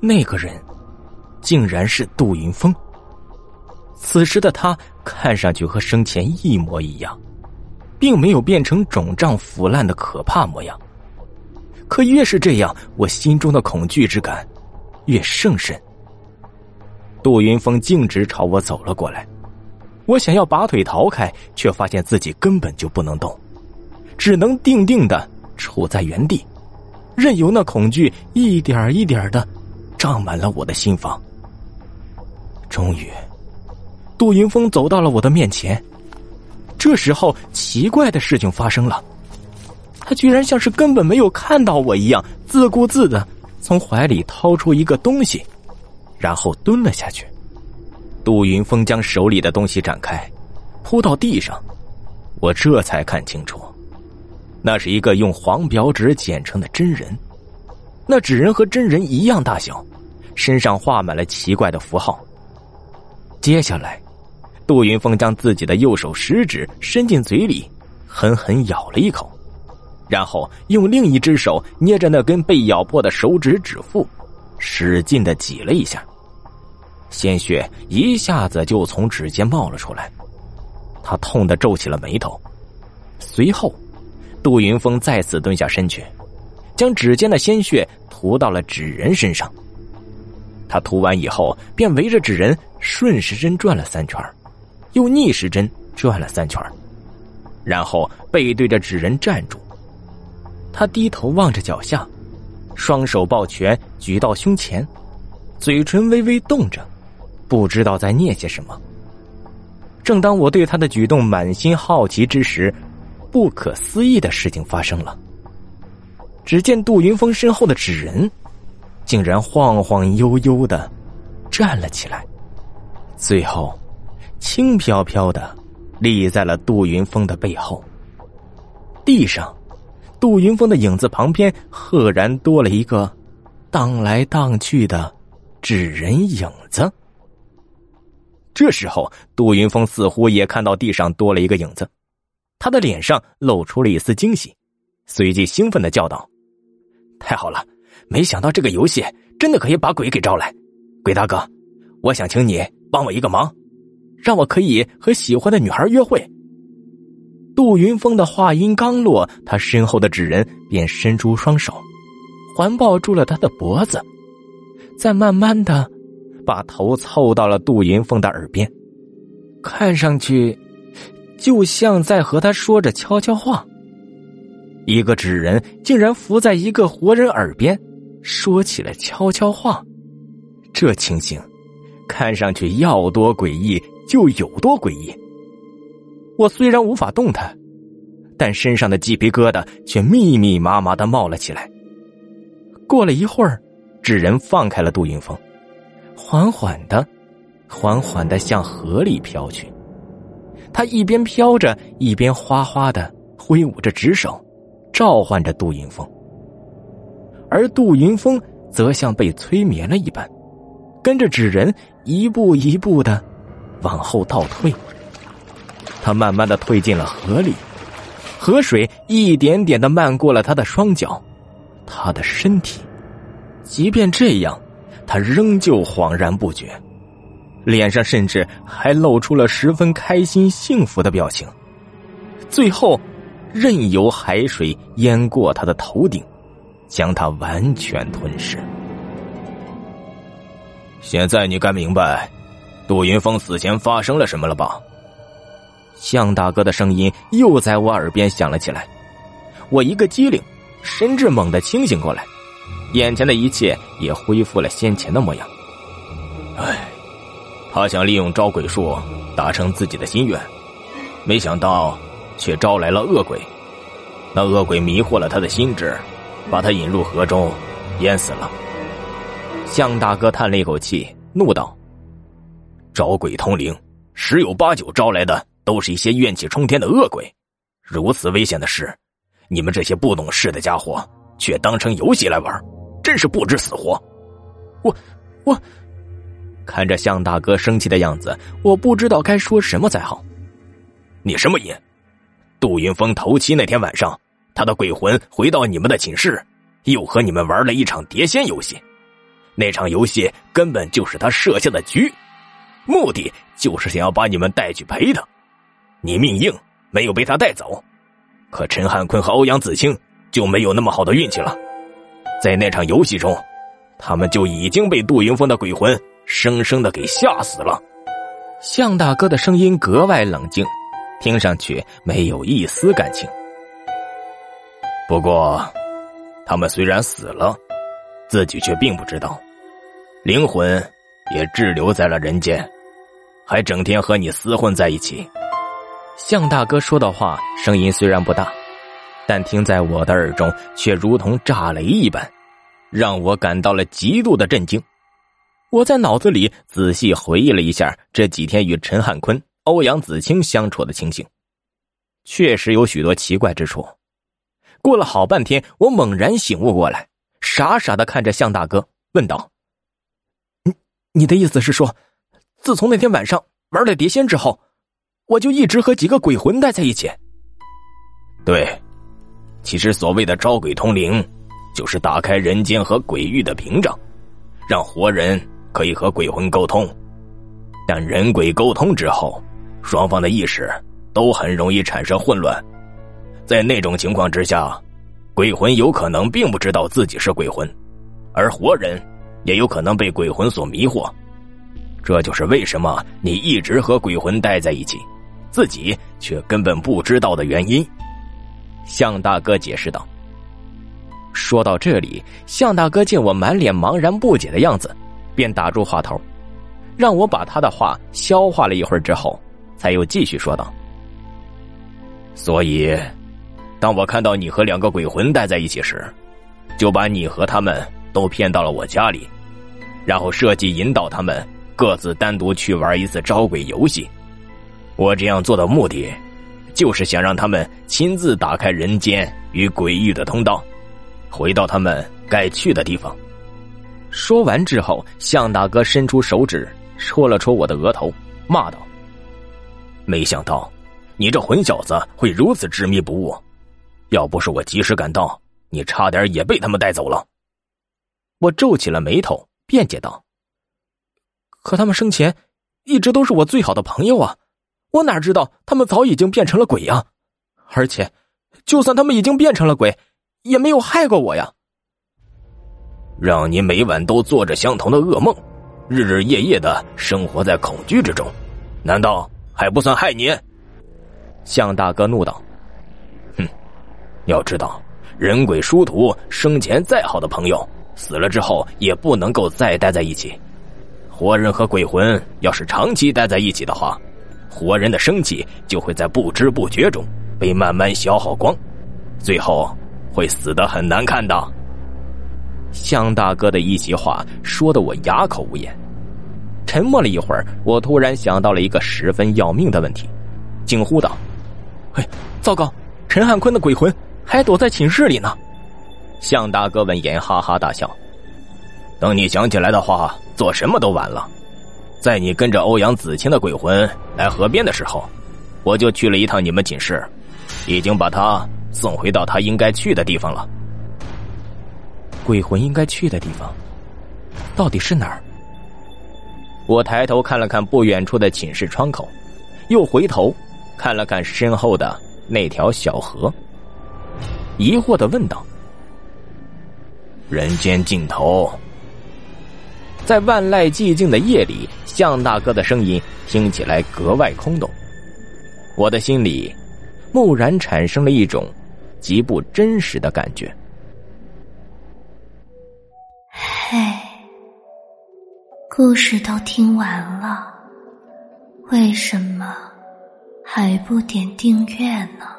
那个人，竟然是杜云峰。此时的他看上去和生前一模一样，并没有变成肿胀腐烂的可怕模样。可越是这样，我心中的恐惧之感越甚深。杜云峰径直朝我走了过来，我想要拔腿逃开，却发现自己根本就不能动，只能定定的处在原地，任由那恐惧一点一点的胀满了我的心房。终于，杜云峰走到了我的面前。这时候，奇怪的事情发生了。他居然像是根本没有看到我一样，自顾自的从怀里掏出一个东西，然后蹲了下去。杜云峰将手里的东西展开，铺到地上，我这才看清楚，那是一个用黄表纸剪成的真人。那纸人和真人一样大小，身上画满了奇怪的符号。接下来，杜云峰将自己的右手食指伸进嘴里，狠狠咬了一口。然后用另一只手捏着那根被咬破的手指指腹，使劲的挤了一下，鲜血一下子就从指尖冒了出来，他痛得皱起了眉头。随后，杜云峰再次蹲下身去，将指尖的鲜血涂到了纸人身上。他涂完以后，便围着纸人顺时针转了三圈，又逆时针转了三圈，然后背对着纸人站住。他低头望着脚下，双手抱拳举到胸前，嘴唇微微动着，不知道在念些什么。正当我对他的举动满心好奇之时，不可思议的事情发生了。只见杜云峰身后的纸人，竟然晃晃悠悠的站了起来，最后轻飘飘的立在了杜云峰的背后。地上。杜云峰的影子旁边，赫然多了一个荡来荡去的纸人影子。这时候，杜云峰似乎也看到地上多了一个影子，他的脸上露出了一丝惊喜，随即兴奋的叫道：“太好了！没想到这个游戏真的可以把鬼给招来。鬼大哥，我想请你帮我一个忙，让我可以和喜欢的女孩约会。”杜云峰的话音刚落，他身后的纸人便伸出双手，环抱住了他的脖子，再慢慢的把头凑到了杜云峰的耳边，看上去就像在和他说着悄悄话。一个纸人竟然伏在一个活人耳边，说起了悄悄话，这情形看上去要多诡异就有多诡异。我虽然无法动弹，但身上的鸡皮疙瘩却密密麻麻的冒了起来。过了一会儿，纸人放开了杜云峰，缓缓的、缓缓的向河里飘去。他一边飘着，一边哗哗的挥舞着纸手，召唤着杜云峰。而杜云峰则像被催眠了一般，跟着纸人一步一步的往后倒退。他慢慢的退进了河里，河水一点点的漫过了他的双脚，他的身体。即便这样，他仍旧恍然不觉，脸上甚至还露出了十分开心幸福的表情。最后，任由海水淹过他的头顶，将他完全吞噬。现在你该明白，杜云峰死前发生了什么了吧？向大哥的声音又在我耳边响了起来，我一个机灵，神志猛地清醒过来，眼前的一切也恢复了先前的模样。唉，他想利用招鬼术达成自己的心愿，没想到却招来了恶鬼。那恶鬼迷惑了他的心智，把他引入河中，淹死了。向大哥叹了一口气，怒道：“招鬼通灵，十有八九招来的。”都是一些怨气冲天的恶鬼，如此危险的事，你们这些不懂事的家伙却当成游戏来玩，真是不知死活！我我看着向大哥生气的样子，我不知道该说什么才好。你什么瘾？杜云峰头七那天晚上，他的鬼魂回到你们的寝室，又和你们玩了一场碟仙游戏，那场游戏根本就是他设下的局，目的就是想要把你们带去陪他。你命硬，没有被他带走，可陈汉坤和欧阳子清就没有那么好的运气了。在那场游戏中，他们就已经被杜云峰的鬼魂生生的给吓死了。向大哥的声音格外冷静，听上去没有一丝感情。不过，他们虽然死了，自己却并不知道。灵魂也滞留在了人间，还整天和你厮混在一起。向大哥说的话声音虽然不大，但听在我的耳中却如同炸雷一般，让我感到了极度的震惊。我在脑子里仔细回忆了一下这几天与陈汉坤、欧阳子清相处的情形，确实有许多奇怪之处。过了好半天，我猛然醒悟过来，傻傻的看着向大哥，问道。你你的意思是说，自从那天晚上玩了碟仙之后，我就一直和几个鬼魂待在一起。对，其实所谓的招鬼通灵，就是打开人间和鬼域的屏障，让活人可以和鬼魂沟通。但人鬼沟通之后，双方的意识都很容易产生混乱，在那种情况之下，鬼魂有可能并不知道自己是鬼魂，而活人。也有可能被鬼魂所迷惑，这就是为什么你一直和鬼魂待在一起，自己却根本不知道的原因。向大哥解释道。说到这里，向大哥见我满脸茫然不解的样子，便打住话头，让我把他的话消化了一会儿之后，才又继续说道：“所以，当我看到你和两个鬼魂待在一起时，就把你和他们都骗到了我家里。”然后设计引导他们各自单独去玩一次招鬼游戏。我这样做的目的，就是想让他们亲自打开人间与鬼域的通道，回到他们该去的地方。说完之后，向大哥伸出手指戳了戳我的额头，骂道：“没想到你这混小子会如此执迷不悟！要不是我及时赶到，你差点也被他们带走了。”我皱起了眉头。辩解道：“可他们生前一直都是我最好的朋友啊，我哪知道他们早已经变成了鬼呀？而且，就算他们已经变成了鬼，也没有害过我呀。让你每晚都做着相同的噩梦，日日夜夜的生活在恐惧之中，难道还不算害你？”向大哥怒道：“哼，要知道，人鬼殊途，生前再好的朋友。”死了之后也不能够再待在一起，活人和鬼魂要是长期待在一起的话，活人的生气就会在不知不觉中被慢慢消耗光，最后会死得很难看的。向大哥的一席话说的我哑口无言，沉默了一会儿，我突然想到了一个十分要命的问题，惊呼道：“嘿，糟糕！陈汉坤的鬼魂还躲在寝室里呢！”向大哥闻言哈哈大笑。等你想起来的话，做什么都晚了。在你跟着欧阳子清的鬼魂来河边的时候，我就去了一趟你们寝室，已经把他送回到他应该去的地方了。鬼魂应该去的地方，到底是哪儿？我抬头看了看不远处的寝室窗口，又回头看了看身后的那条小河，疑惑的问道。人间尽头，在万籁寂静的夜里，向大哥的声音听起来格外空洞。我的心里蓦然产生了一种极不真实的感觉。嘿，故事都听完了，为什么还不点订阅呢？